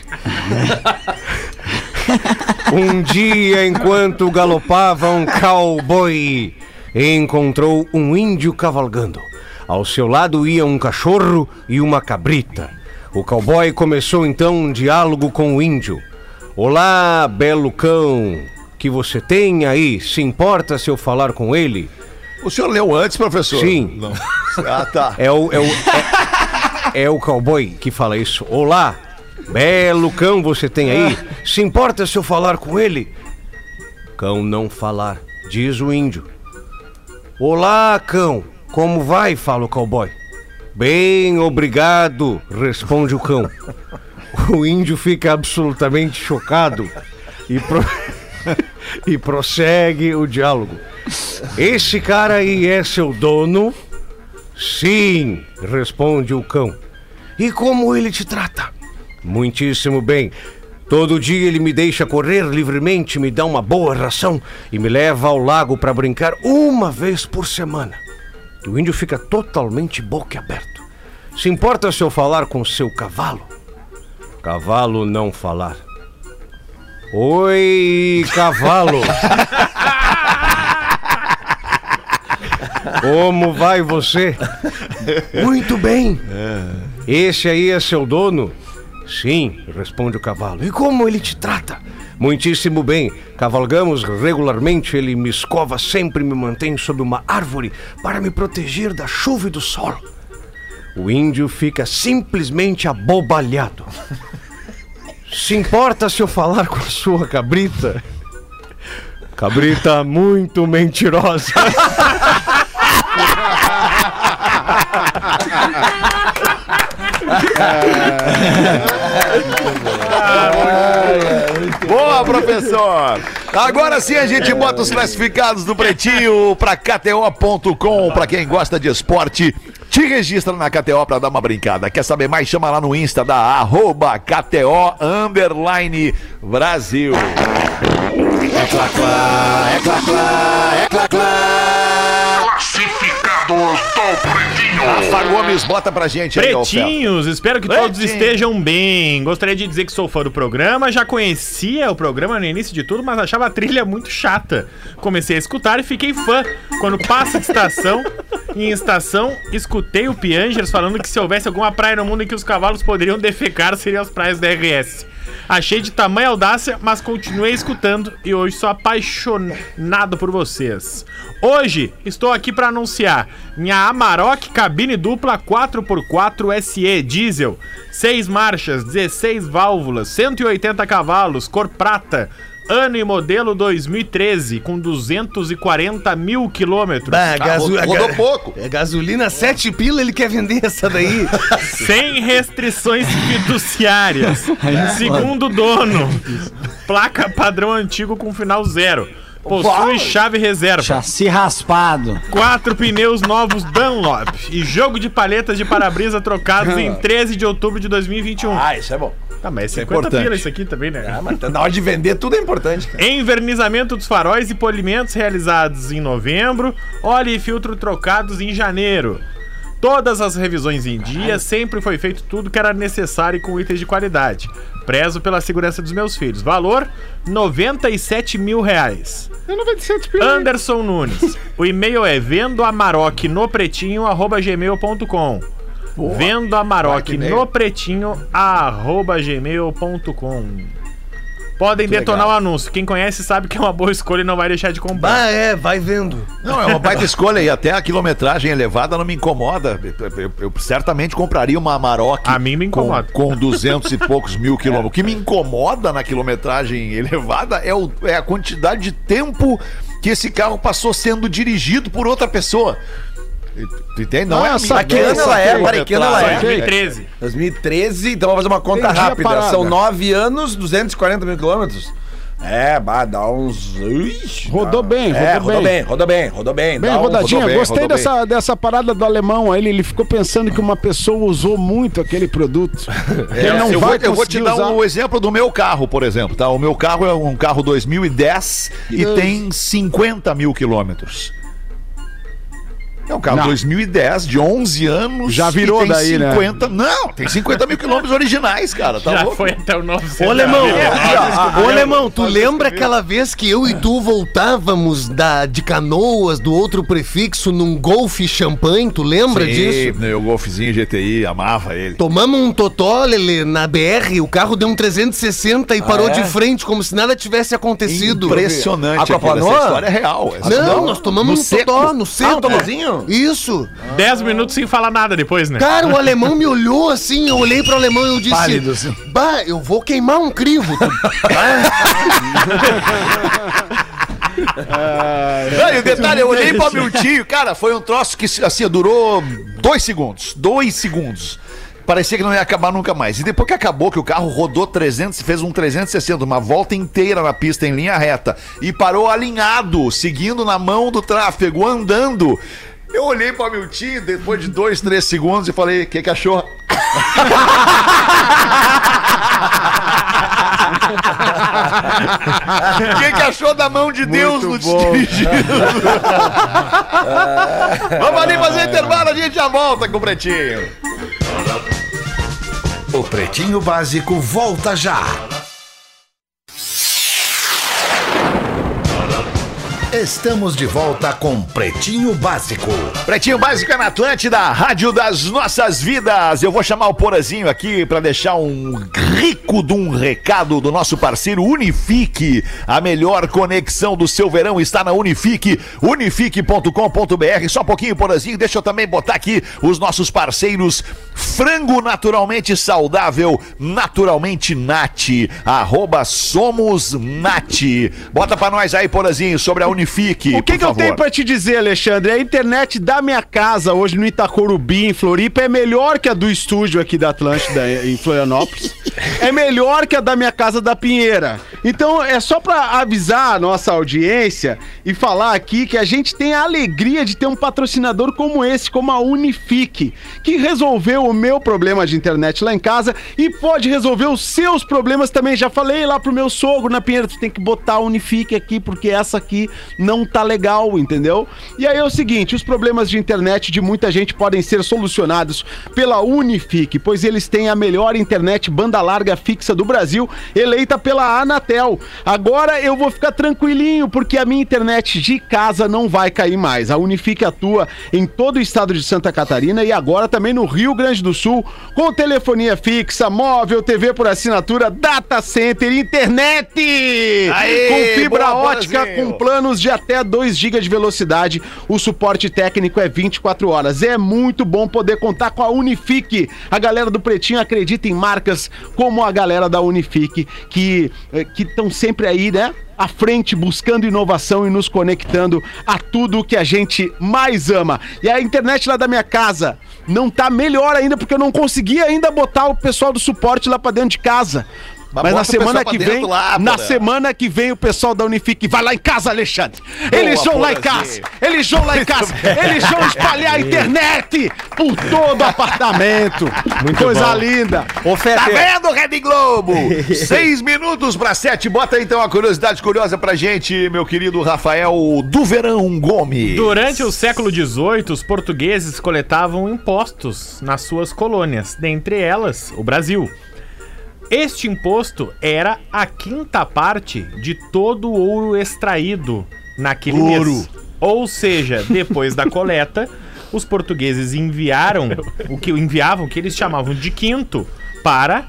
Um dia, enquanto galopava um cowboy, encontrou um índio cavalgando. Ao seu lado ia um cachorro e uma cabrita. O cowboy começou então um diálogo com o índio. Olá, belo cão, que você tem aí? Se importa se eu falar com ele? O senhor leu antes, professor? Sim. Não. Ah, tá. É o, é o, é, é o cowboy que fala isso. Olá, belo cão você tem aí? Se importa se eu falar com ele? Cão não falar, diz o índio. Olá, cão, como vai? Fala o cowboy. Bem, obrigado, responde o cão. O índio fica absolutamente chocado e, pro- e prossegue o diálogo. Esse cara aí é seu dono? Sim, responde o cão. E como ele te trata? Muitíssimo bem. Todo dia ele me deixa correr livremente, me dá uma boa ração e me leva ao lago para brincar uma vez por semana. O índio fica totalmente boquiaberto. Se importa se eu falar com seu cavalo? Cavalo não falar. Oi, cavalo. Como vai você? Muito bem. Esse aí é seu dono? Sim, responde o cavalo. E como ele te trata? Muitíssimo bem. Cavalgamos regularmente, ele me escova sempre me mantém sob uma árvore para me proteger da chuva e do sol. O índio fica simplesmente abobalhado. Se importa se eu falar com a sua cabrita? Cabrita muito mentirosa. Boa, professor! Agora sim a gente bota os classificados do Pretinho pra KTO.com. Pra quem gosta de esporte, te registra na KTO pra dar uma brincada. Quer saber mais? Chama lá no Insta da arroba KTO Underline Brasil. É clá, clá, é clá, clá, é clá, clá. Rafa Gomes, bota pra gente aí. Pretinhos, espero que todos Pretinho. estejam bem. Gostaria de dizer que sou fã do programa, já conhecia o programa no início de tudo, mas achava a trilha muito chata. Comecei a escutar e fiquei fã. Quando passa de estação, em estação, escutei o Piangers falando que se houvesse alguma praia no mundo em que os cavalos poderiam defecar, seriam as praias da RS. Achei de tamanha audácia, mas continuei escutando e hoje sou apaixonado por vocês. Hoje estou aqui para anunciar minha Amarok cabine dupla 4x4 SE diesel, 6 marchas, 16 válvulas, 180 cavalos, cor prata. Ano e modelo 2013, com 240 mil quilômetros. Bah, gaso- rodou pouco. É gasolina, sete pila, ele quer vender essa daí. Sem restrições fiduciárias. Segundo o dono. Placa padrão antigo com final zero. Possui chave reserva. Chassi raspado. Quatro pneus novos Dunlop. E jogo de palhetas de para-brisa trocados em 13 de outubro de 2021. Ah, isso é bom. Ah, mas é 50 importante. pila isso aqui também, né? Ah, mas tá na hora de vender, tudo é importante, cara. Envernizamento dos faróis e polimentos realizados em novembro. Óleo e filtro trocados em janeiro. Todas as revisões em dia, sempre foi feito tudo que era necessário e com itens de qualidade. Prezo pela segurança dos meus filhos. Valor: 97 mil reais. Anderson Nunes. O e-mail é vendoamaroc no pretinho arroba gmail.com. Vendo a Maroc no pretinho arroba gmail.com. Podem detonar o anúncio. Quem conhece sabe que é uma boa escolha e não vai deixar de comprar. Ah, é, vai vendo. Não, é uma baita escolha e até a quilometragem elevada não me incomoda. Eu, eu- eu certamente compraria uma Amarok A mim me incomoda. Com, com 200 e poucos mil quilômetros. O que me incomoda na quilometragem elevada é, o- é a quantidade de tempo que esse carro passou sendo dirigido por outra pessoa. Tu entende? Não Ah, é a saquei, Que ano ela é? Peraí, que ano ela é? 2013. 2013, então vamos fazer uma conta Entendi a rápida. parada. São nove anos, 240 mil quilômetros. É, bah, dá uns. Ixi, Rodou dá- bem, é, rodou rodou bem. bem, rodou bem, rodou bem. Bem dá um- rodadinha, rodou bem, gostei rodou dessa, dessa parada do alemão aí. Ele, ele ficou pensando que uma pessoa usou muito aquele produto. ele não eu, vai vou, eu vou te conseguir dar usar. o exemplo do meu carro, por exemplo, tá? O meu carro é um carro 2010 e tem 50 mil quilômetros. É um carro Não. 2010, de 11 anos. Já virou tem daí, né? 50, Não, tem 50 mil quilômetros originais, cara. Tá Já louco? foi até o novo Ô, Alemão, Centenário. ô, Alemão, tu lembra aquela vez que eu e tu voltávamos da, de canoas do outro prefixo num Golf Champanhe? Tu lembra Sim, disso? Meu golfezinho GTI, amava ele. Tomamos um totó, Lelê, na BR, o carro deu um 360 e parou é? de frente, como se nada tivesse acontecido. Impressionante. Aquaplanou? Essa história é real. Essa Não, nós tomamos No um seco. totó no seco. Ah, um Isso. 10 minutos sem falar nada depois, né? Cara, o alemão me olhou assim, eu olhei pro alemão e eu disse: Pálido, assim. Bah, eu vou queimar um crivo. Não, e o detalhe, eu olhei pra Miltinho, cara, foi um troço que assim, durou dois segundos. Dois segundos. Parecia que não ia acabar nunca mais. E depois que acabou, que o carro rodou 300, fez um 360, uma volta inteira na pista em linha reta e parou alinhado, seguindo na mão do tráfego, andando. Eu olhei pra Miltinho depois de dois, três segundos e falei: o que, que achou? O que, que achou da mão de Deus no dirigindo? Vamos ali fazer intervalo, a gente já volta com o Pretinho. O Pretinho Básico volta já. Estamos de volta com Pretinho Básico. Pretinho Básico é na Atlântida, Rádio das Nossas Vidas. Eu vou chamar o Porazinho aqui para deixar um rico de um recado do nosso parceiro Unifique. A melhor conexão do seu verão está na Unifique, unifique.com.br. Só um pouquinho, Porazinho, deixa eu também botar aqui os nossos parceiros Frango Naturalmente Saudável, Naturalmente Nat, arroba Somos Nat. Bota pra nós aí, Porazinho, sobre a Unifique, O que, que eu tenho pra te dizer, Alexandre? A internet da minha casa hoje no Itacorubi, em Floripa, é melhor que a do estúdio aqui da Atlântida em Florianópolis. É melhor que a da minha casa da Pinheira. Então é só pra avisar a nossa audiência e falar aqui que a gente tem a alegria de ter um patrocinador como esse, como a Unifique, que resolveu o meu problema de internet lá em casa e pode resolver os seus problemas também. Já falei lá pro meu sogro na Pinheira, tu tem que botar a Unifique aqui porque essa aqui não tá legal, entendeu? E aí é o seguinte, os problemas de internet de muita gente podem ser solucionados pela Unifique, pois eles têm a melhor internet banda larga fixa do Brasil, eleita pela Anatel. Agora eu vou ficar tranquilinho porque a minha internet de casa não vai cair mais. A Unifique atua em todo o estado de Santa Catarina e agora também no Rio Grande do Sul, com telefonia fixa, móvel, TV por assinatura, data center, internet! Aê, com fibra boa, ótica, Borazinho. com planos de até 2 GB de velocidade. O suporte técnico é 24 horas. É muito bom poder contar com a Unifique. A galera do Pretinho acredita em marcas como a galera da Unifique, que estão sempre aí, né? À frente, buscando inovação e nos conectando a tudo que a gente mais ama. E a internet lá da minha casa não tá melhor ainda, porque eu não consegui ainda botar o pessoal do suporte lá pra dentro de casa. Mas na semana que vem, lá, na semana que vem o pessoal da Unifique vai lá em casa, Alexandre. Eles vão lá em casa. Eles vão lá em casa. Eles vão espalhar a internet por todo o apartamento. Coisa linda. Tá vendo, Rede Globo? Seis minutos para sete. Bota então uma curiosidade curiosa pra gente, meu querido Rafael do Verão Gomes. Durante o século XVIII, os portugueses coletavam impostos nas suas colônias, dentre elas o Brasil. Este imposto era a quinta parte de todo o ouro extraído naquele mês. Ou seja, depois da coleta, os portugueses enviaram o que enviavam, o que eles chamavam de quinto, para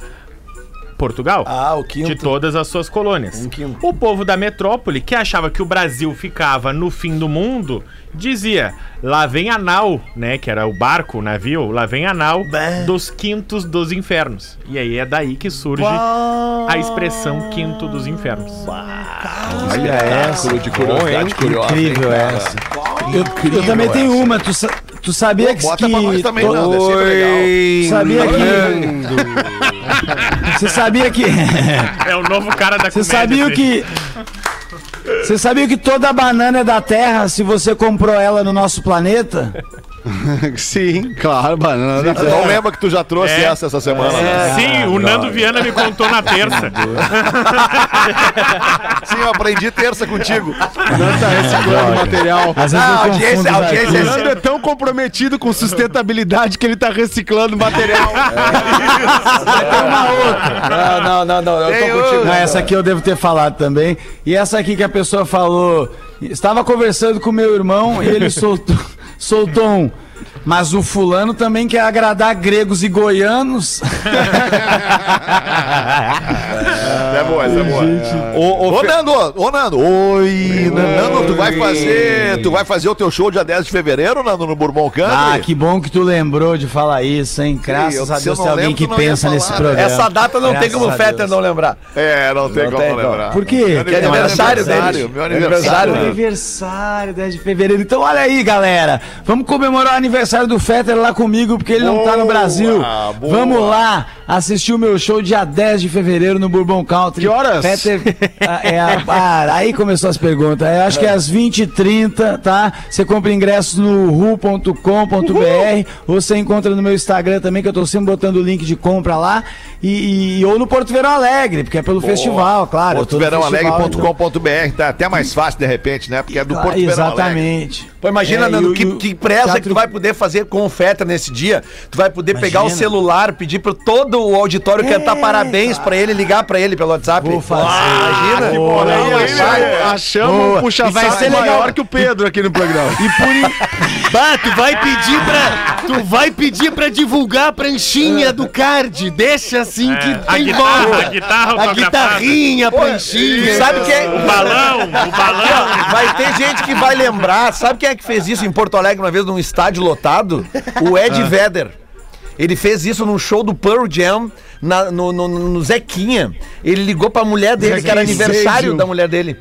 Portugal. Ah, o quinto. De todas as suas colônias. Um. O povo da metrópole, que achava que o Brasil ficava no fim do mundo, dizia: lá vem a nau, né? Que era o barco, o navio, lá vem a nau Bah. dos quintos dos infernos. E aí é daí que surge a expressão quinto dos infernos. Olha essa. de curiosidade curiosa. Incrível hein, essa. Eu, eu também tenho uma. Tu, sa- tu sabia que. Bota pra nós também, não. Deve ser legal. Sabia que. Você sabia que. É o novo cara da Você comédia. sabia assim. que. Você sabia que toda banana é da Terra se você comprou ela no nosso planeta? Sim, claro, banana da Eu não lembro que tu já trouxe É. essa essa semana. né? Sim, o Nando Viana me contou na terça. Sim, eu aprendi terça contigo. Não tá reciclando material. Às vezes Ah, audiência- os audiência O arquivos. Nando é tão comprometido com sustentabilidade que ele tá reciclando material. Não, não, não, não. Eu tô contigo. Não, essa aqui eu devo ter falado também. E essa aqui que a pessoa falou. Estava conversando com meu irmão e ele soltou, soltou um. Mas o fulano também quer agradar gregos e goianos. É boa, essa é boa. Ô, ô, Ô, Fe- Nando, ô, Nando. Oi, Nando, tu vai fazer, tu vai fazer o teu show dia 10 de fevereiro, Nando, no Bourbon Country? Ah, que bom que tu lembrou de falar isso, hein? Graças eu- a se eu Deus tem alguém lembro, que pensa nesse né? programa. Essa data não tem Graças como o Fetter não lembrar. É, não tem Não como tem lembrar. Por quê? Meu Que é aniversário aniversário, dele. meu Aniversário aniversário. dele. Aniversário, 10 de fevereiro. Então olha aí, galera. Vamos comemorar o aniversário do Fetter lá comigo, porque ele não tá no Brasil. boa. Vamos lá assistir o meu show dia 10 de fevereiro no Bourbon Country. Que horas? Fetter, ah, é, a- ah, aí começou as perguntas. Eu acho que é às 20h30, tá? Você compra ingressos no ru.com.br ou você encontra no meu Instagram também, que eu tô sempre botando o link de compra lá. E, e- ou no Porto Verão Alegre, porque é pelo festival, claro. eu então- Portoverãoalegre.com.br, tá até mais fácil de repente, né? Porque é do Ah, Porto Verão Alegre. Exatamente. Pô, imagina, É, Nando, que, e o que presa teatro- que tu vai poder fazer com o Fetter nesse dia. Tu vai poder pegar o Imagina. celular, pedir pra todo o auditório cantar É, parabéns pra ele, ligar pra ele pelo WhatsApp. Vou fazer. imagina. Aí, vai. achamos, um puxa vai ser legal. maior que o Pedro aqui no programa. E por Bah, tu vai pedir pra. Tu vai pedir pra divulgar a pranchinha do card. Deixa assim que É, a tem guitarra, bola. a guitarra A guitarrinha, a pranchinha. Sabe quem é? O balão, o balão. Vai ter gente que vai lembrar. Sabe quem é que fez isso em Porto Alegre uma vez num estádio lotado? O Ed Vedder. Ele fez isso num show do Pearl Jam na- no, no- no Zequinha. Ele ligou pra mulher dele, que era aniversário da mulher dele.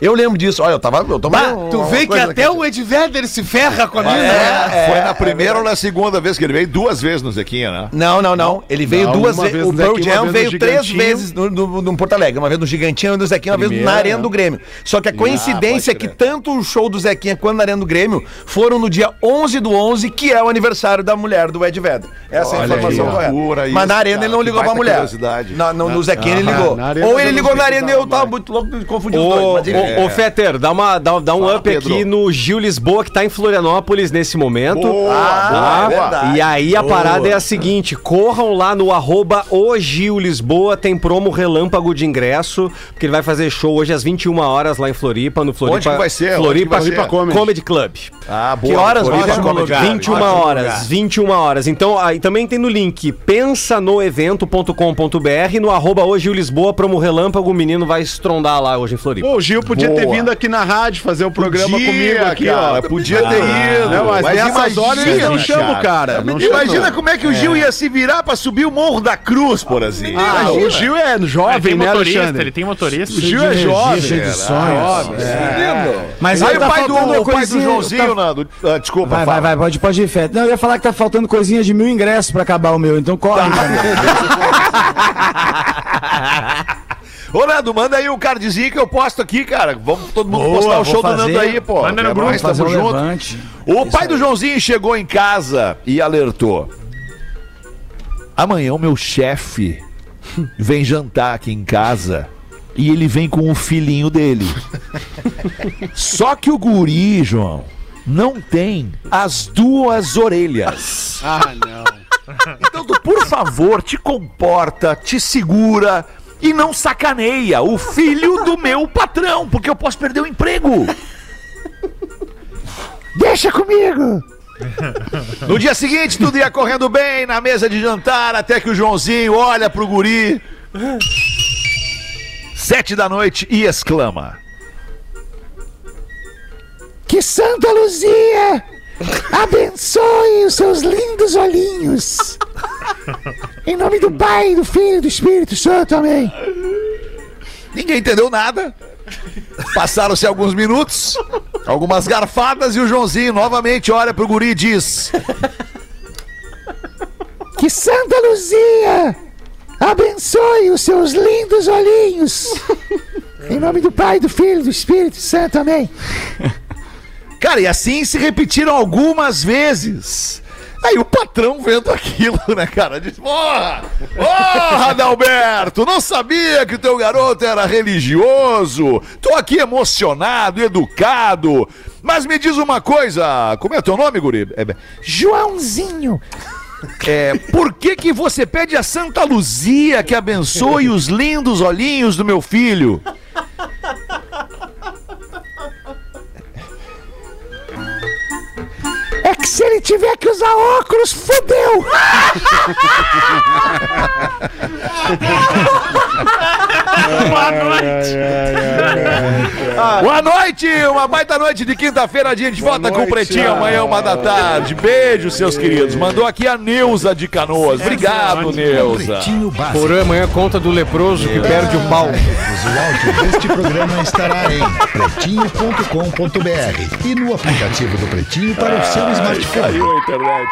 Eu lembro disso. Olha, eu tava. Eu tava Bah, tu vê que até o Ed Vedder se ferra com a mina. É, Foi é, na primeira ou na segunda vez que ele veio? Duas vezes no Zequinha, né? Não, não, não. Ele veio Não, duas vezes. vez O Pearl Jam vez veio três vezes no, no- no Porto Alegre. Uma vez no Gigantinho, uma vez no Zequinha, uma vez Primeira, na Arena né? do Grêmio. Só que a coincidência é pode que tanto o show do Zequinha quanto na Arena do Grêmio foram no dia 11 do 11, que é o aniversário da mulher do Ed Vedder. Essa é a Olha informação aí, correta. loucura Mas isso, na Arena cara, ele não ligou pra mulher. curiosidade. Na, no, no Zequinha ele Ah, ligou. Ou ele ligou na Arena e eu tava muito louco de confundir os dois. Ele- ô, Fetter, dá, uma, dá, dá um Fala, up aqui Pedro. no Gil Lisboa, que tá em Florianópolis nesse momento. Boa, Tá? boa, é. E aí a parada é a seguinte: corram lá no arroba o Gil Lisboa, tem promo relâmpago de ingresso, porque ele vai fazer show hoje às 21 horas lá em Floripa, no Floripa. Onde que vai ser? Floripa, vai ser? Floripa Comedy. Comedy. Club. Ah, boa. Que horas? Floripa Ótimo Comedy lugar. Club. 21 Ótimo horas, lugar. 21 horas. Então, aí também tem no link pensanoevento.com.br, no arroba hoje o Lisboa, promo relâmpago, o menino vai estrondar lá hoje em Floripa. Pô, o Gil podia ter Boa. vindo aqui na rádio fazer o programa Podia, comigo aqui, cara, ó. podia ter ido. Não, mas, Mas nessas horas eles não imagina, chamam, cara. Não Imagina chamam. como é que o Gil ia se virar pra subir o Morro da Cruz, por assim. Ah, o Gil é Ele jovem, tem né, motorista, Alexandre? ele tem motorista. O Gil é jovem. cheio de sonhos. Jovem. Mas Aí aí o tá pai, do, pai do Joãozinho, tá- Nando. ah, desculpa, Vai, vai, vai, pode, pode ir, Fete. Não, eu ia falar que tá faltando coisinha de mil ingressos pra acabar o meu, então corre. Ô, Nando, manda aí o cardzinho que eu posto aqui, cara. Vamos todo mundo Boa, postar o show do fazer. Nando aí, pô. Manda no grupo, tamo um junto. levante. O pai do Joãozinho chegou em casa e alertou. Amanhã o meu chefe vem jantar aqui em casa e ele vem com o filhinho dele. Só que o guri, João, não tem as duas orelhas. Ah, não. Então, tu, por favor, te comporta, te segura e não sacaneia o filho do meu patrão, porque eu posso perder o emprego. Deixa comigo. No dia seguinte, tudo ia correndo bem na mesa de jantar, até que o Joãozinho olha pro guri. Sete da noite e exclama: Que Santa Luzia abençoe os seus lindos olhinhos. Em nome do Pai, do Filho e do Espírito Santo, amém. Ninguém entendeu nada. Passaram-se alguns minutos, algumas garfadas e o Joãozinho novamente olha pro guri e diz: Que Santa Luzia abençoe os seus lindos olhinhos. Em nome do Pai, do Filho e do Espírito Santo, amém. Cara, e assim se repetiram algumas vezes. Aí o patrão vendo aquilo, né, cara? Diz: Porra! Porra, Adalberto! Não sabia que o teu garoto era religioso. Tô aqui emocionado, educado. Mas me diz uma coisa: como é teu nome, guri? É, Joãozinho. É, por que que você pede a Santa Luzia que abençoe os lindos olhinhos do meu filho? Se ele tiver que usar óculos, fodeu! Boa noite! Boa noite! Uma baita noite de quinta-feira, a gente volta com o Pretinho amanhã, uma da tarde. Beijo, seus queridos. Mandou aqui a Neuza de Canoas. Obrigado, Neuza. Porã, amanhã conta do leproso que perde o pau. O áudio deste programa estará em pretinho.com.br e no aplicativo do Pretinho para o seu smartphone. Caiu a internet.